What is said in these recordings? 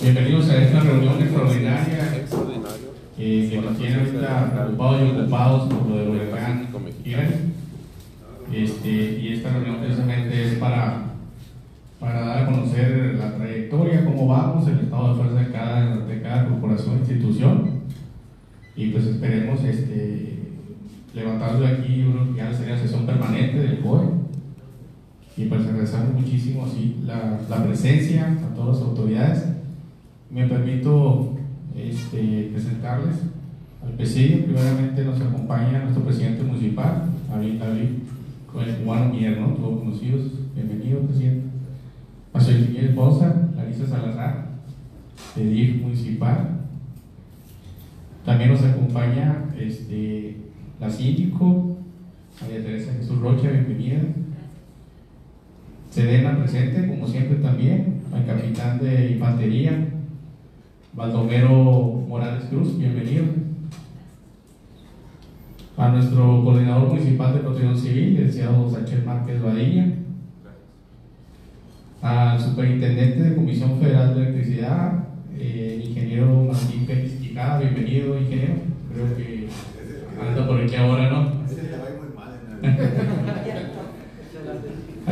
Bienvenidos a esta reunión extraordinaria eh, que nos tiene ahorita preocupados y ocupados por lo del huracán Este, y esta reunión precisamente es para, para dar a conocer la trayectoria, cómo vamos, el estado de fuerza de cada, de cada corporación e institución. Y pues esperemos este, levantarlo de aquí, uno ya sería sesión permanente del COE y pues agradecemos muchísimo la, la, presencia a todas las autoridades. Me permito este, presentarles al presidio. Primeramente nos acompaña nuestro presidente municipal, David, David Juan Mier, ¿no? todos conocidos. Bienvenido, presidente. A su esposa, Larisa Salazar, de DIF municipal. También nos acompaña este, la síndico, María Teresa Jesús Rocha, bienvenida. Sedena presente, como siempre también, al capitán de infantería, Baldomero Morales Cruz, bienvenido. A nuestro coordinador municipal de protección civil, el licenciado Sánchez Márquez Badilla. Al superintendente de Comisión Federal de Electricidad, el ingeniero Martín Pérez Quijada, bienvenido, ingeniero. Creo que anda por aquí ahora, ¿no? al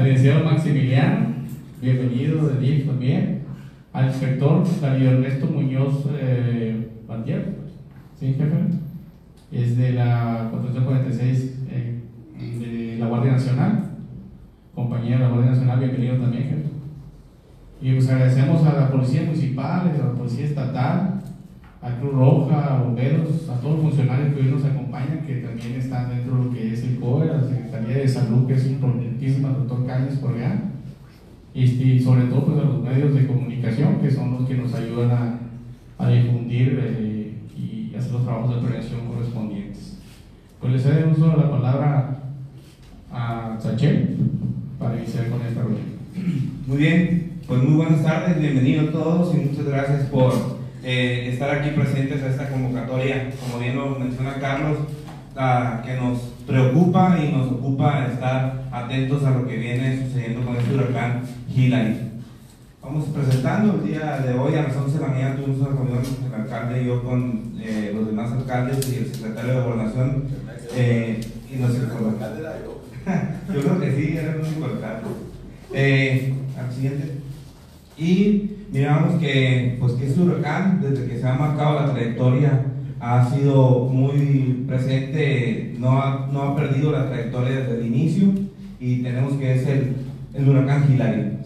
licenciado Maximiliano, bienvenido de DIF también, al inspector David Ernesto Muñoz eh, ¿sí, jefe? Es de la 446 eh, de la Guardia Nacional, compañía de la Guardia Nacional, bienvenido también, jefe. Y pues agradecemos a la Policía Municipal, a la Policía Estatal, a Cruz Roja, a bomberos, a todos los funcionarios que hoy nos acompañan, que también están dentro de lo que es el COE, Secretaría de Salud, que es importantísima, doctor Cáñez Correa, y, sobre todo pues, a los medios de comunicación, que son los que nos ayudan a, a difundir eh, y hacer los trabajos de prevención correspondientes. Pues les cedo uso la palabra a Sachel para iniciar con esta reunión. Muy bien, pues muy buenas tardes, bienvenidos todos y muchas gracias por eh, estar aquí presentes a esta convocatoria, como bien lo menciona Carlos, que nos preocupa y nos ocupa estar atentos a lo que viene sucediendo con este huracán Hillary. Vamos presentando el día de hoy a las 11 de la mañana tuvimos una reunión el alcalde y yo con eh, los demás alcaldes y el secretario de gobernación eh, y nos Yo creo que sí, era el único alcalde. Eh, al siguiente. Y miramos que, pues, que este huracán, desde que se ha marcado la trayectoria, ha sido muy presente, no ha, no ha perdido la trayectoria desde el inicio y tenemos que es el, el huracán Hilary.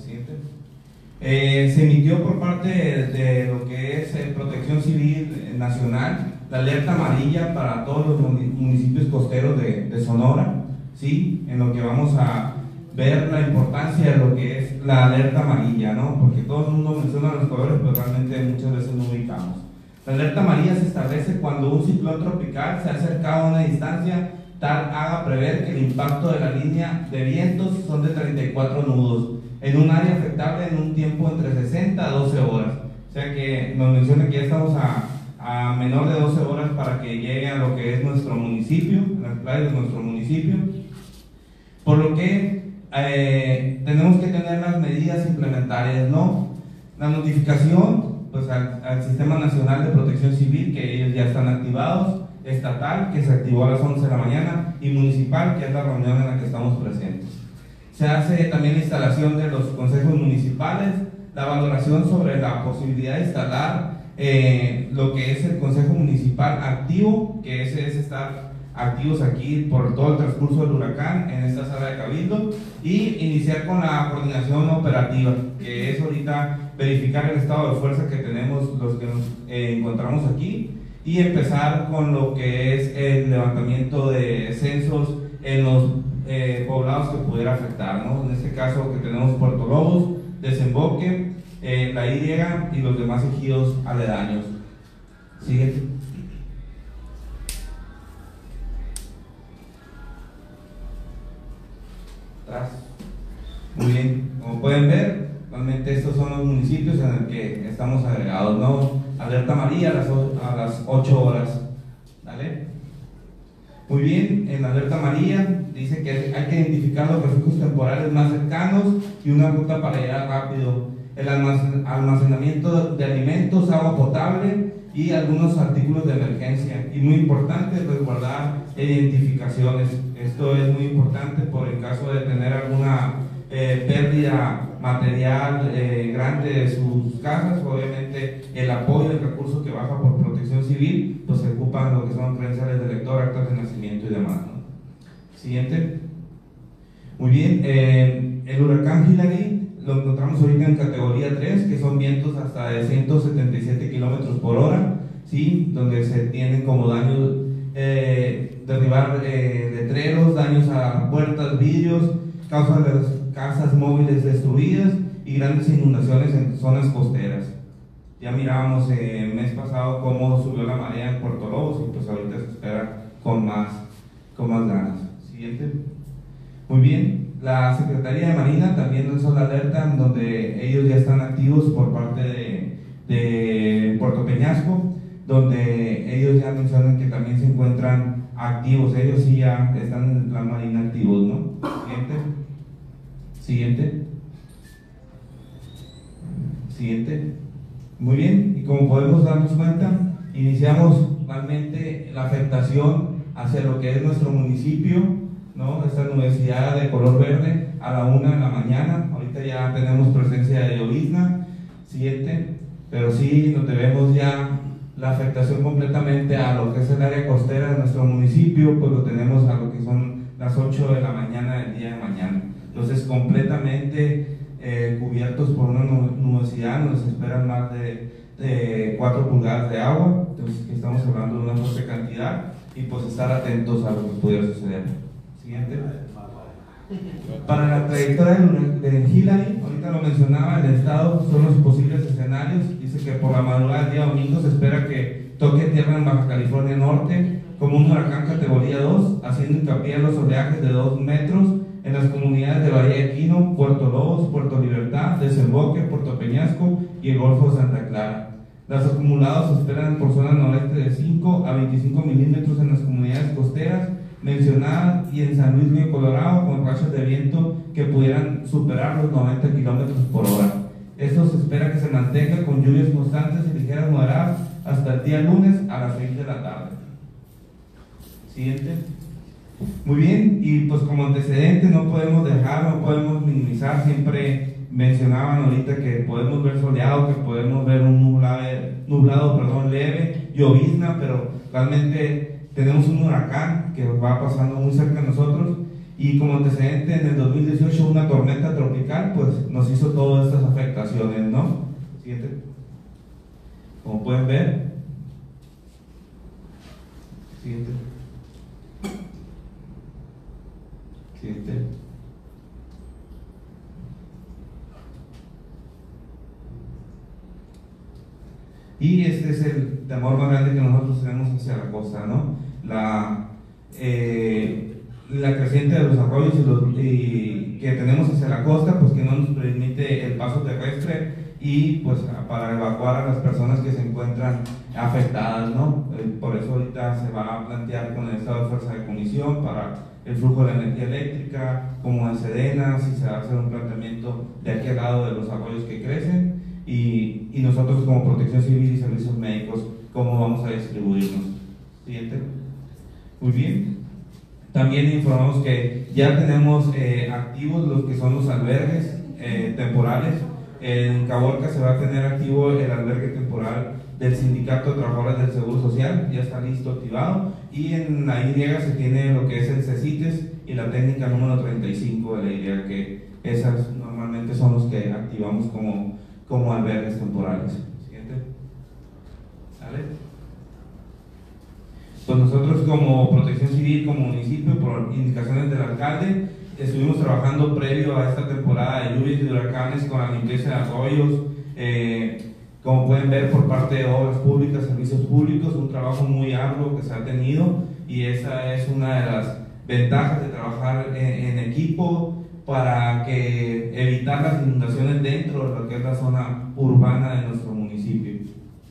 Eh, se emitió por parte de, lo que es eh, Protección Civil Nacional la alerta amarilla para todos los municipios costeros de, de Sonora, ¿sí? en lo que vamos a ver la importancia de lo que es la alerta amarilla, ¿no? Porque todo el mundo menciona los colores, pero realmente muchas veces no ubicamos. La alerta amarilla se establece cuando un ciclón tropical se ha acercado a una distancia tal haga prever que el impacto de la línea de vientos son de 34 nudos en un área afectable en un tiempo entre 60 a 12 horas. O sea que nos menciona que ya estamos a, a menor de 12 horas para que llegue a lo que es nuestro municipio, las playas de nuestro municipio. Por lo que eh, tenemos que tener las medidas implementarias, ¿no? La notificación, pues al, Sistema Nacional de Protección Civil, que ellos ya están activados, estatal, que se activó a las 11 de la mañana, y municipal, que es la reunión en la que estamos presentes. Se hace también la instalación de los consejos municipales, la valoración sobre la posibilidad de instalar eh, lo que es el consejo municipal activo, que ese es estar activos aquí por todo el transcurso del huracán en esta sala de cabildo y iniciar con la coordinación operativa, que es ahorita verificar el estado de fuerza que tenemos los que nos eh, encontramos aquí y empezar con lo que es el levantamiento de censos en los eh, poblados que pudiera afectar, ¿no? En este caso que tenemos Puerto Lobos, Desemboque, eh, La Y y los demás ejidos aledaños. Siguiente. Muy bien, como pueden ver, realmente estos son los municipios en los que estamos agregados, ¿no? Alerta María a las, a las 8 horas, ¿vale? Muy bien, en Alerta María dice que hay que identificar los refugios temporales más cercanos y una ruta para llegar rápido. el almacenamiento de alimentos, agua potable y algunos artículos de emergencia. Y muy importante, resguardar identificaciones. Esto es muy importante por el caso de tener alguna eh, pérdida material eh, grande de sus casas, obviamente el apoyo, el recurso que baja por protección civil, pues se ocupan lo que son credenciales de lector, actas de nacimiento y demás. Siguiente. Muy bien, eh, el huracán Hillary lo encontramos ahorita en categoría 3, que son vientos hasta de 177 kilómetros por hora, ¿sí? donde se tienen como daños, eh, derribar letreros, daños a puertas, vidrios, causas de casas móviles destruidas y grandes inundaciones en zonas costeras. Ya mirábamos el mes pasado cómo subió la marea en Puerto Lobos y pues ahorita espera con más, con más ganas. Siguiente. Muy bien, la Secretaría de Marina también lanzó la alerta en donde ellos ya están activos por parte de, de Puerto Peñasco, donde ellos ya mencionan que también se encuentran activos, ellos sí ya están en la Marina activos, ¿no? Siguiente. Siguiente. Siguiente. Muy bien, y como podemos darnos cuenta, iniciamos realmente la afectación hacia lo que es nuestro municipio, ¿no? Esta universidad de color verde a la una de la mañana. Ahorita ya tenemos presencia de llovizna, siete, pero sí nos debemos ya la afectación completamente a lo que es el área costera de nuestro municipio, pues lo tenemos a lo que son las 8 de la mañana del día de mañana. Entonces, completamente eh, cubiertos por una nubosidad, nos esperan más de, de 4 pulgadas de agua, entonces estamos hablando de una fuerte cantidad y pues estar atentos a lo que pudiera suceder. Para la trayectoria de Hillary, ahorita lo mencionaba, el estado son los posibles escenarios. Dice que por la madrugada del día domingo se espera que toque tierra en Baja California Norte como un huracán categoría 2, haciendo hincapié en los oleajes de 2 metros en las comunidades de Bahía de Quino, Puerto Lobos, Puerto Libertad, Desemboque, Puerto Peñasco y el Golfo de Santa Clara. Los acumulados esperan por zona noreste de 5 a 25 milímetros en las comunidades costeras mencionada y en San Luis Río Colorado con rachas de viento que pudieran superar los 90 kilómetros por hora. Esto se espera que se mantenga con lluvias constantes y ligeras moderadas hasta el día lunes a las 6 de la tarde. Siguiente. Muy bien, y pues como antecedente no podemos dejar, no podemos minimizar, siempre mencionaban ahorita que podemos ver soleado, que podemos ver un nublado, nublado perdón, leve, llovizna, pero realmente tenemos un huracán que va pasando muy cerca de nosotros y como antecedente en el 2018 una tormenta tropical pues nos hizo todas estas afectaciones, ¿no? Siguiente. Como pueden ver. Siguiente. Siguiente. Y este es el temor más grande que nosotros tenemos hacia la costa, ¿no? La, eh, la creciente de los arroyos y, que tenemos hacia la costa, pues que no nos permite el paso terrestre y pues para evacuar a las personas que se encuentran afectadas, ¿no? Eh, por eso ahorita se va a plantear con el estado de fuerza de comisión para el flujo de la energía eléctrica, como en Sedena, si se va a hacer un planteamiento de aquel lado de los arroyos que crecen y, y nosotros como protección civil y servicios médicos, cómo vamos a distribuirnos. Siguiente. Muy bien. También informamos que ya tenemos eh, activos los que son los albergues eh, temporales. En Caborca se va a tener activo el albergue temporal del Sindicato de Trabajadores del Seguro Social, ya está listo, activado. Y en la Y se tiene lo que es el CECITES y la técnica número 35 de la Y, que esas normalmente son los que activamos como como albergues temporales. Siguiente. ¿Sale? Pues nosotros como protección civil, como municipio, por indicaciones del alcalde, estuvimos trabajando previo a esta temporada de lluvias y huracanes con la limpieza de arroyos, eh, como pueden ver por parte de obras públicas, servicios públicos, un trabajo muy arduo que se ha tenido y esa es una de las ventajas de trabajar en equipo, para que evitar las inundaciones dentro de lo la zona urbana de nuestro municipio.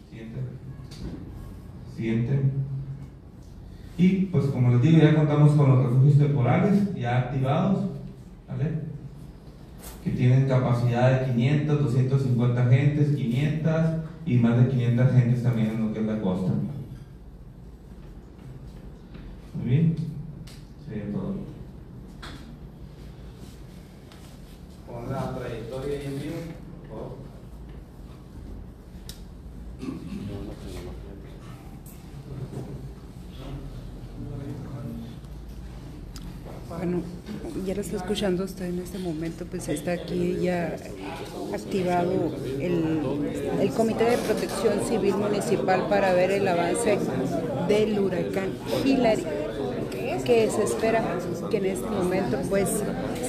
Siguiente. Siguiente. Y pues como les digo, ya contamos con los refugios temporales ya activados. ¿vale? que tienen capacidad de 500, 250 gentes, 500 y más de 500 gentes también en lo que es la costa. Muy bien. Sería todo. Con la trayectoria y en Bueno, ya lo está escuchando usted en este momento, pues está aquí ya activado el, el Comité de Protección Civil Municipal para ver el avance del huracán Hillary, que se espera que en este momento pues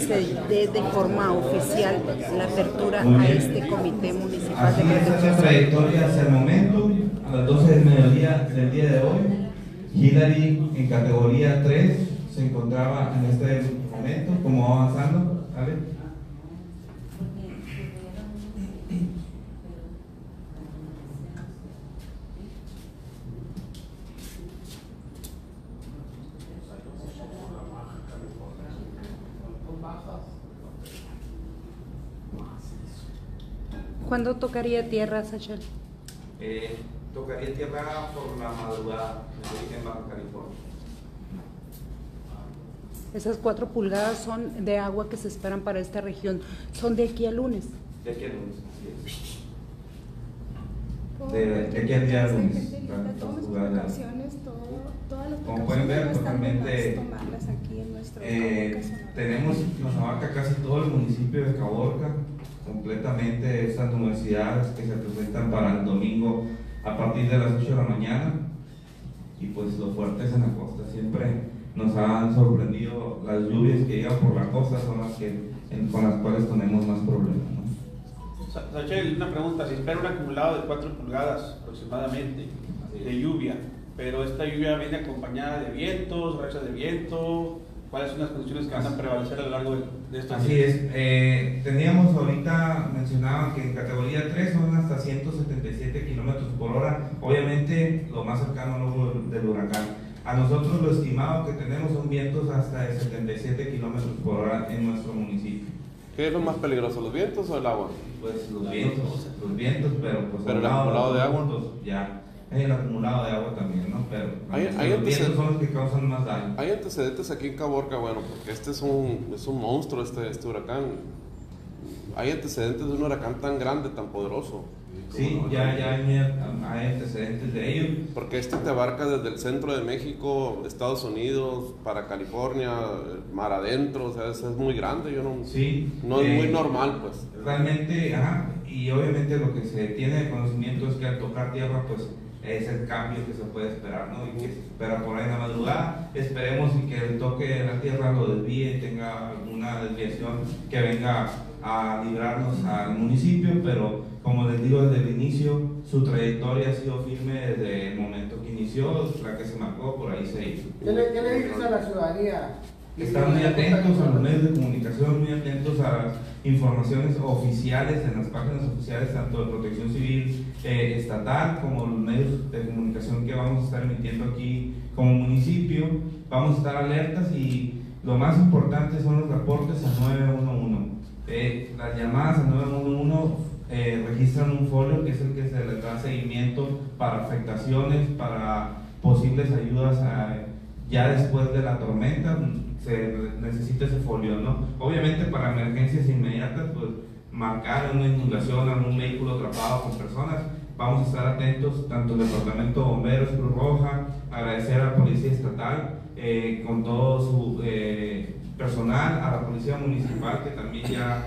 se dé de forma oficial la apertura a este Comité Municipal de Así es Protección Civil. trayectoria hasta el momento, a las 12 del mediodía del día de hoy. Hillary en categoría 3 se encontraba en este momento, como va avanzando. ¿vale? ¿Cuándo tocaría tierra, Sachel? Eh, tocaría tierra por la madrugada en Baja California. Esas cuatro pulgadas son de agua que se esperan para esta región. Son de aquí a lunes. De aquí al lunes, así es. De, de aquí al día lunes. Como pueden ver, totalmente, más tomarlas aquí en nuestro Eh, tenemos, nos abarca casi todo el municipio de Caborca, completamente estas universidades que se presentan para el domingo a partir de las 8 de la mañana. Y pues lo fuerte es en la costa, siempre nos han sorprendido las lluvias que llegan por la costa, son las que, en- con las cuales tenemos más problemas. ¿no? Sa- Sachel, una pregunta. Se espera un acumulado de 4 pulgadas aproximadamente de lluvia, pero esta lluvia viene acompañada de vientos, rachas de viento. ¿Cuáles son las condiciones que van a prevalecer a lo largo de, de estos Así días? es, eh, teníamos ahorita, mencionaban que en categoría 3 son hasta 177 kilómetros por hora, obviamente lo más cercano del- del huracán. A nosotros lo estimado que tenemos son vientos hasta de 77 kilómetros por hora en nuestro municipio. ¿Qué es lo más peligroso, los vientos o el agua? Pues los vientos, los vientos, pero pues Pero el acumulado de agua. pues, ya, hay el acumulado de agua también, ¿no? Pero Hay- los hay vientos antecedentes- son los que causan más daño. Hay antecedentes aquí en Caborca, bueno, porque este es un, es un monstruo, este, este huracán. Hay antecedentes de un huracán tan grande, tan poderoso. Sí, ya, ya hay, hay antecedentes de ello. Porque este te abarca desde el centro de México, Estados Unidos, para California, mar adentro, o sea, es, es muy grande, yo no, Sí. no es eh, muy normal, pues. Realmente, ajá, y obviamente lo que se tiene de conocimiento es que al tocar tierra, pues es el cambio que se puede esperar, ¿no? Y que se espera por ahí en la madrugada. Esperemos y que el toque de la tierra lo desvíe, tenga alguna desviación que venga a librarnos al municipio, pero como les digo desde el inicio, su trayectoria ha sido firme desde el momento que inició, la que se marcó, por ahí se hizo. ¿Qué le, qué le dices a la ciudadanía? Están muy atentos a los medios de comunicación, muy atentos a las informaciones oficiales en las páginas oficiales, tanto de protección civil eh, estatal como los medios de comunicación que vamos a estar emitiendo aquí como municipio. Vamos a estar alertas y lo más importante son los reportes a 911. Eh, las llamadas a 911 eh, registran un folio que es el que se les da seguimiento para afectaciones, para posibles ayudas a ya después de la tormenta se necesita ese folio, ¿no? Obviamente para emergencias inmediatas, pues marcar una inundación, algún vehículo atrapado con personas, vamos a estar atentos, tanto el Departamento de Bomberos, Cruz Roja, agradecer a la Policía Estatal, eh, con todo su eh, personal, a la Policía Municipal que también ya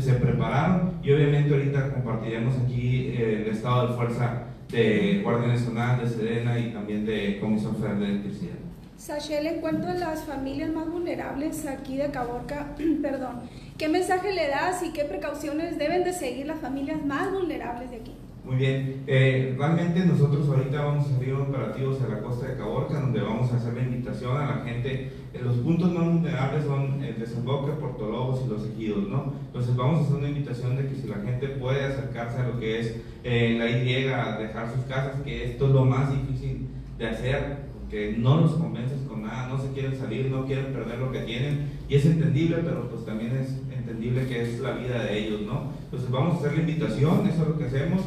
se prepararon y obviamente ahorita compartiremos aquí eh, el estado de fuerza de Guardia Nacional, de Sedena y también de Comisión Federal de Electricidad. Sachel, en cuanto a las familias más vulnerables aquí de Caborca, perdón, ¿qué mensaje le das y qué precauciones deben de seguir las familias más vulnerables de aquí? Muy bien, eh, realmente nosotros ahorita vamos a abrir operativos a la costa de Caborca, donde vamos a hacer la invitación a la gente. Eh, los puntos más vulnerables son el desemboque, Puerto Lobos y los ejidos, ¿no? Entonces vamos a hacer una invitación de que si la gente puede acercarse a lo que es eh, la Y, a dejar sus casas, que esto es lo más difícil de hacer, que no los convences con nada, no se quieren salir, no quieren perder lo que tienen, y es entendible, pero pues también es entendible que es la vida de ellos, ¿no? Entonces vamos a hacer la invitación, eso es lo que hacemos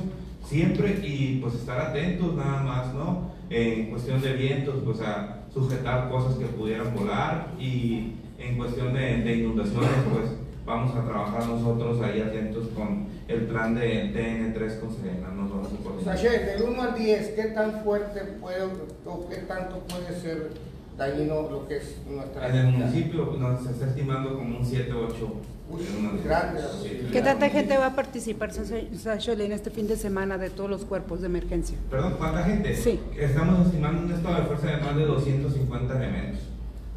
siempre, y pues estar atentos nada más, ¿no? En cuestión de vientos, pues a sujetar cosas que pudieran volar, y en cuestión de, inundaciones, pues vamos a trabajar nosotros ahí atentos con el plan de TN3 con Serena, nos vamos a coordinar. Sachet, del 1 al 10, ¿qué tan fuerte puede o qué tanto puede ser dañino lo que es nuestra En el municipio nos se está estimando como un 7, 8. Uy, grande. ¿Qué tanta gente va a participar, Sachel, en este fin de semana de todos los cuerpos de emergencia? Perdón, ¿cuánta gente? Sí. Estamos estimando un estado de fuerza de más de 250 elementos.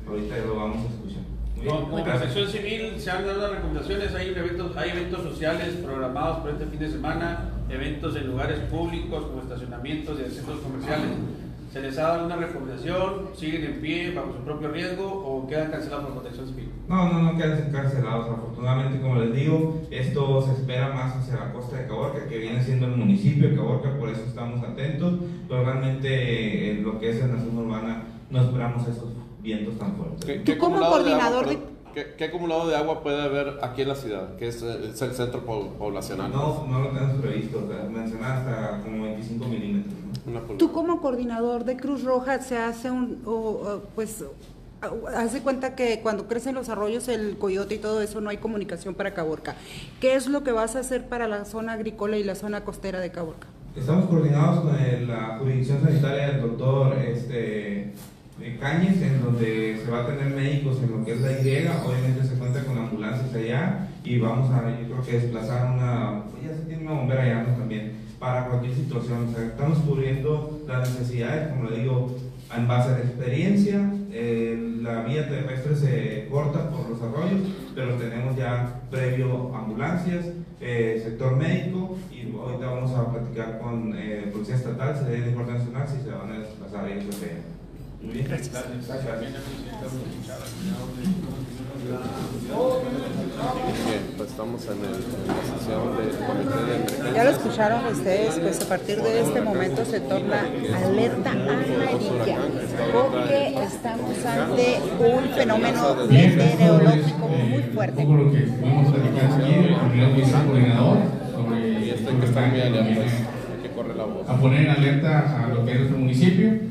Ahorita lo vamos a escuchar. Muy bien, Como gracias. protección civil se han dado las recomendaciones, hay eventos, hay eventos sociales programados para este fin de semana, eventos en lugares públicos como estacionamientos y centros comerciales. ¿Se les ha dado una recomendación? ¿Siguen en pie bajo su propio riesgo o quedan cancelados por protección civil? No, no, no quedan encarcelados. Afortunadamente, como les digo, esto se espera más hacia la costa de Caborca, que viene siendo el municipio de Caborca, por eso estamos atentos. Pero realmente, eh, en lo que es en la zona urbana, no esperamos esos vientos tan fuertes. ¿Qué, Tú qué como acumulado de agua, coordinador de- ¿qué, qué acumulado de agua puede haber aquí en la ciudad? Que es, eh, es el centro po- poblacional. No, no lo tenemos previsto. O sea, mencionar hasta como 25 milímetros. Tú como coordinador de Cruz Roja se hace un, o, o, pues, hace cuenta que cuando crecen los arroyos, el coyote y todo eso, no hay comunicación para Caborca. ¿Qué es lo que vas a hacer para la zona agrícola y la zona costera de Caborca? Estamos coordinados con el- la jurisdicción sanitaria del doctor este, eh, Cañes, en donde se va a tener médicos en lo que es la Y, obviamente se cuenta con ambulancias allá y vamos a, yo creo que desplazar una, pues ya se tiene una bombera allá ¿no? también, para cualquier situación. O sea, estamos cubriendo las necesidades, como le digo, en base a la experiencia, eh, la vía terrestre se corta por los arroyos, pero tenemos ya previo ambulancias, eh, sector médico y ahorita vamos a platicar con eh, Policía Estatal, de Guardia Nacional si se van a desplazar ellos. Muy bien. Gracias. Bien, pues estamos en, el, en la sesión del comité de emergencia. Ya lo escucharon ustedes, pues a partir de este momento se torna alerta amarilla, porque estamos ante un fenómeno esto meteorológico muy fuerte. Y el este que está muy huracán que hay correr la voz. a poner en alerta a lo que es nuestro municipio.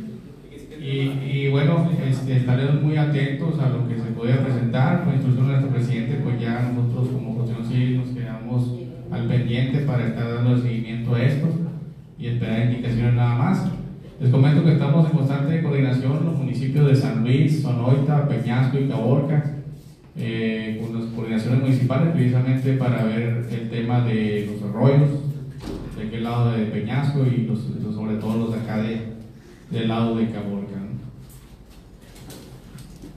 Y, y bueno, este, estaremos muy atentos a lo que se pueda presentar. Por instrucción de nuestro presidente, pues ya nosotros como protección civil nos quedamos al pendiente para estar dando seguimiento a esto y esperar indicaciones nada más. Les comento que estamos en constante coordinación los municipios de San Luis, Sonoita, Peñasco y Caborca, eh, con las coordinaciones municipales precisamente para ver el tema de los arroyos, de aquel lado de Peñasco y los, sobre todo los de acá de, del lado de Caborca.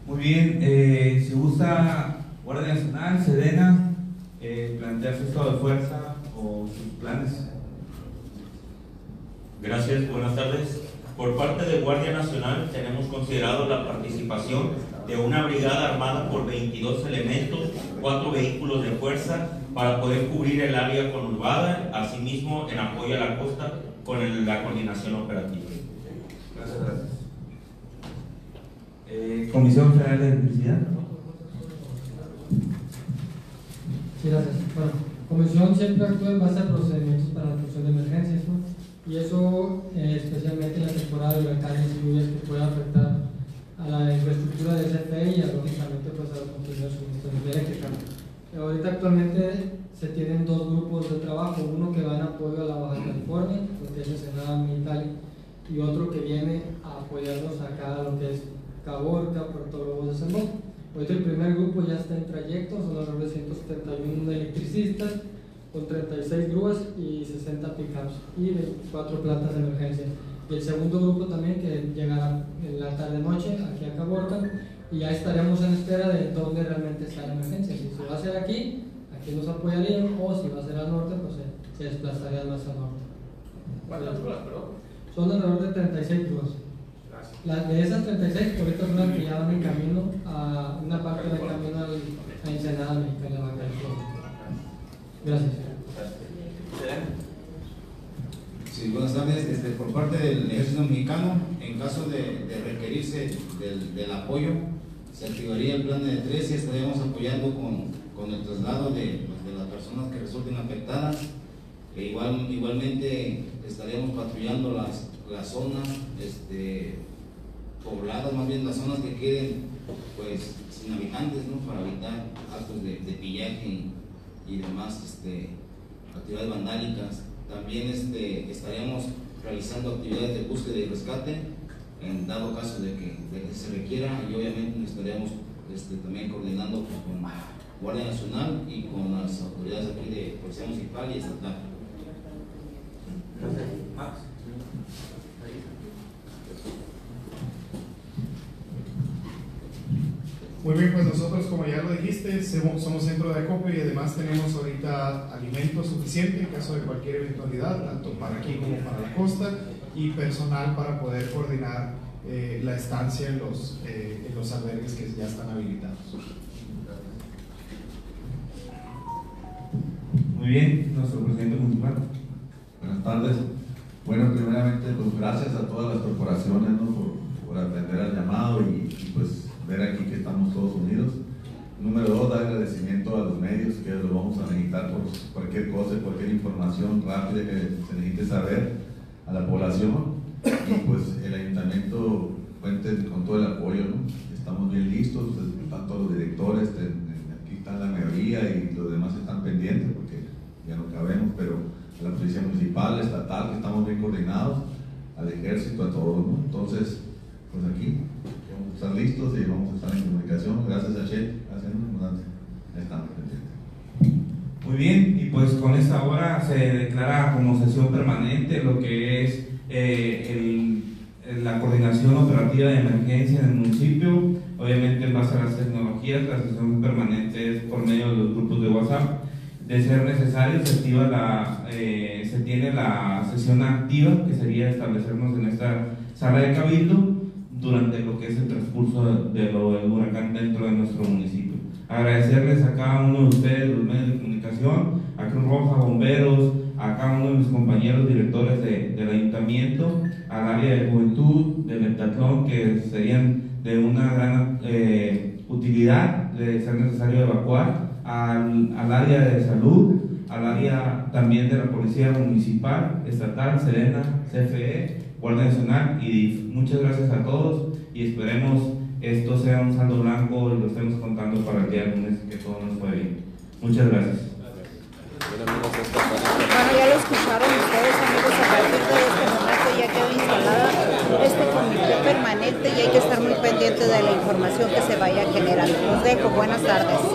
Muy bien, eh, si gusta Guardia Nacional, Sedena, eh, plantear de fuerza o sus planes. Gracias, buenas tardes. Por parte de Guardia Nacional tenemos considerado la participación de una brigada armada por 22 elementos, cuatro vehículos de fuerza para poder cubrir el área conurbada, asimismo en apoyo a la costa con el- la coordinación operativa. Gracias, gracias. Eh, Comisión Federal de Electricidad. Sí, gracias. Bueno, Comisión siempre actúa en base a procedimientos para la atención de emergencias. Y eso, eh, especialmente en la temporada de huracanes y lluvias, que puede afectar a la infraestructura de CFE y, a, lógicamente, pues, a la continuidad de suministro ahorita, actualmente, se tienen dos grupos de trabajo: uno que va en apoyo a la Baja California, lo que es Ensenada Militar, y otro que viene a apoyarnos acá a lo que es Caborca, Puerto Lobos de San. Ahorita el primer grupo ya está en trayecto, son alrededor de 171 electricistas, con 36 grúas y 60 pickups y 24 plantas de emergencia. Y el segundo grupo también que llegará en la tarde-noche aquí a Caborca y ya estaremos en espera de dónde realmente está la emergencia. Si se va a hacer aquí, aquí nos apoyarían, o si va a ser al norte, pues se, se desplazaría más al norte. ¿Cuántas horas, perdón? Son alrededor de 36 grúas. Las de esas 36, ahorita son que ya van en camino a una parte del camino al, a Ensenada, México, en la Baja California. Gracias. Sí, Sí, buenas tardes. Este, por parte del Ejército Mexicano, en caso de, de requerirse del, del apoyo, se activaría el plan de tres y estaríamos apoyando con, con el traslado de, de las personas que resulten afectadas. E igual, igualmente estaríamos patrullando las, las zonas este, pobladas, más bien las zonas que queden pues, sin habitantes, ¿no? para evitar actos de, pillaje y, demás este, actividades vandálicas. También este, estaríamos realizando actividades de búsqueda y rescate en dado caso de que, se requiera y obviamente estaríamos este, también coordinando pues, con Guardia Nacional y con las autoridades aquí de Policía Municipal y Estatal. Muy bien, pues nosotros, como ya lo dijiste, somos somos centro de acopio y además tenemos ahorita alimento suficiente en caso de cualquier eventualidad, tanto para aquí como para la costa, y personal para poder coordinar eh, la estancia en los, eh, en los albergues que ya están habilitados. Muy bien, nuestro presidente municipal. Buenas tardes. Bueno, primeramente, pues gracias a todas las corporaciones ¿no? por, por atender al llamado y, y, pues ver aquí que estamos todos unidos. Número dos, dar agradecimiento a los medios que los vamos a necesitar por cualquier cosa, cualquier información rápida que se necesite saber a la población. Y pues el ayuntamiento cuente con todo el apoyo, ¿no? Estamos bien listos, están todos los directores, aquí está la mayoría y los demás están pendientes porque ya no cabemos, pero la policía municipal, estatal, que estamos bien coordinados, al ejército, a todos, ¿no? Entonces, pues aquí estar listos y vamos a estar en comunicación. Gracias a Che, gracias, estamos pendientes. Muy bien, y pues con esta hora se declara como sesión permanente lo que es eh, el, la coordinación operativa de emergencia en el municipio, obviamente en base a las tecnologías, la sesión permanente es por medio de los grupos de WhatsApp. De ser necesario, se, activa la, eh, se tiene la sesión activa, que sería establecernos en esta sala de cabildo durante lo que es el transcurso de lo del huracán dentro de nuestro municipio. Agradecerles a cada uno de ustedes, los medios de comunicación, a Cruz Roja, bomberos, a cada uno de mis compañeros directores de, del ayuntamiento, al área de juventud, del heptatlón, que serían de una gran eh, utilidad de ser necesario evacuar, al, al, área de salud, al área también de la Policía Municipal, Estatal, Serena, CFE, Guardia Nacional y. Muchas gracias a todos y esperemos esto sea un saldo blanco y lo estemos contando para el día lunes que todo nos fue bien. Muchas gracias. Bueno, ya lo escucharon ustedes, amigos, a partir de este momento ya quedó instalada este comité permanente y hay que estar muy pendiente de la información que se vaya generando. Los dejo, buenas tardes.